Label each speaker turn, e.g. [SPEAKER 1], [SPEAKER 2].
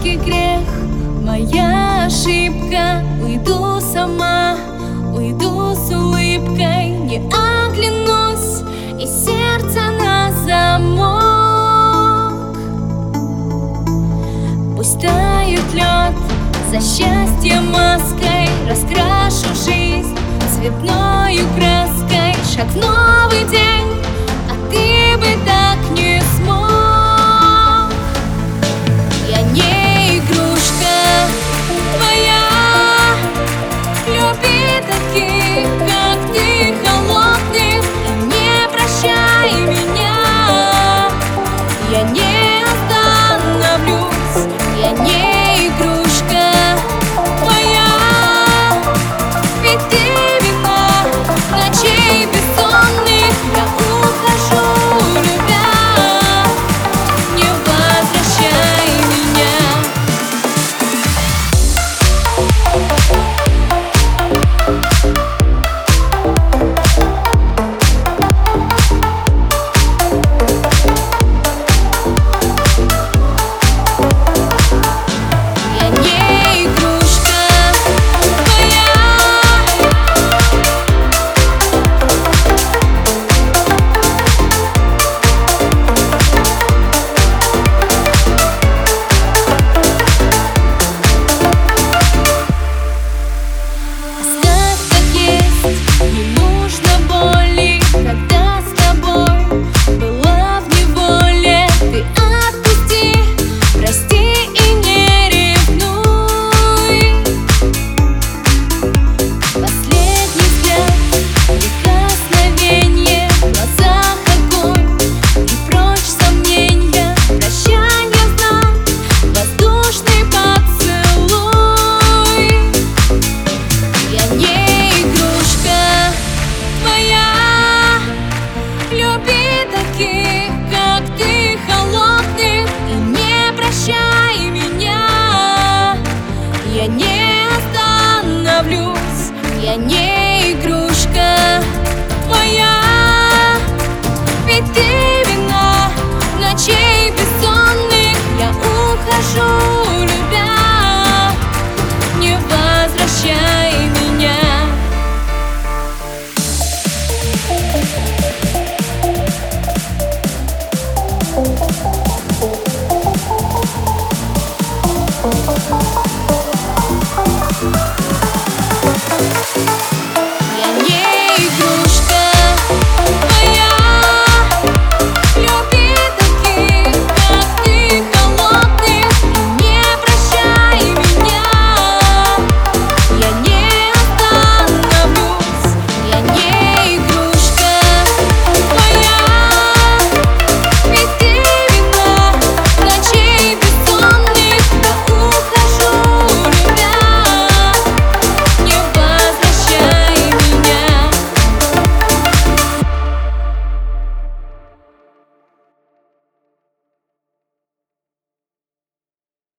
[SPEAKER 1] маленький грех, моя ошибка. Уйду сама, уйду с улыбкой. Не оглянусь. И сердце на замок. Пусть тает лед. За счастье маской Раскрашу жизнь. Цветной краской. Шаг в новый день.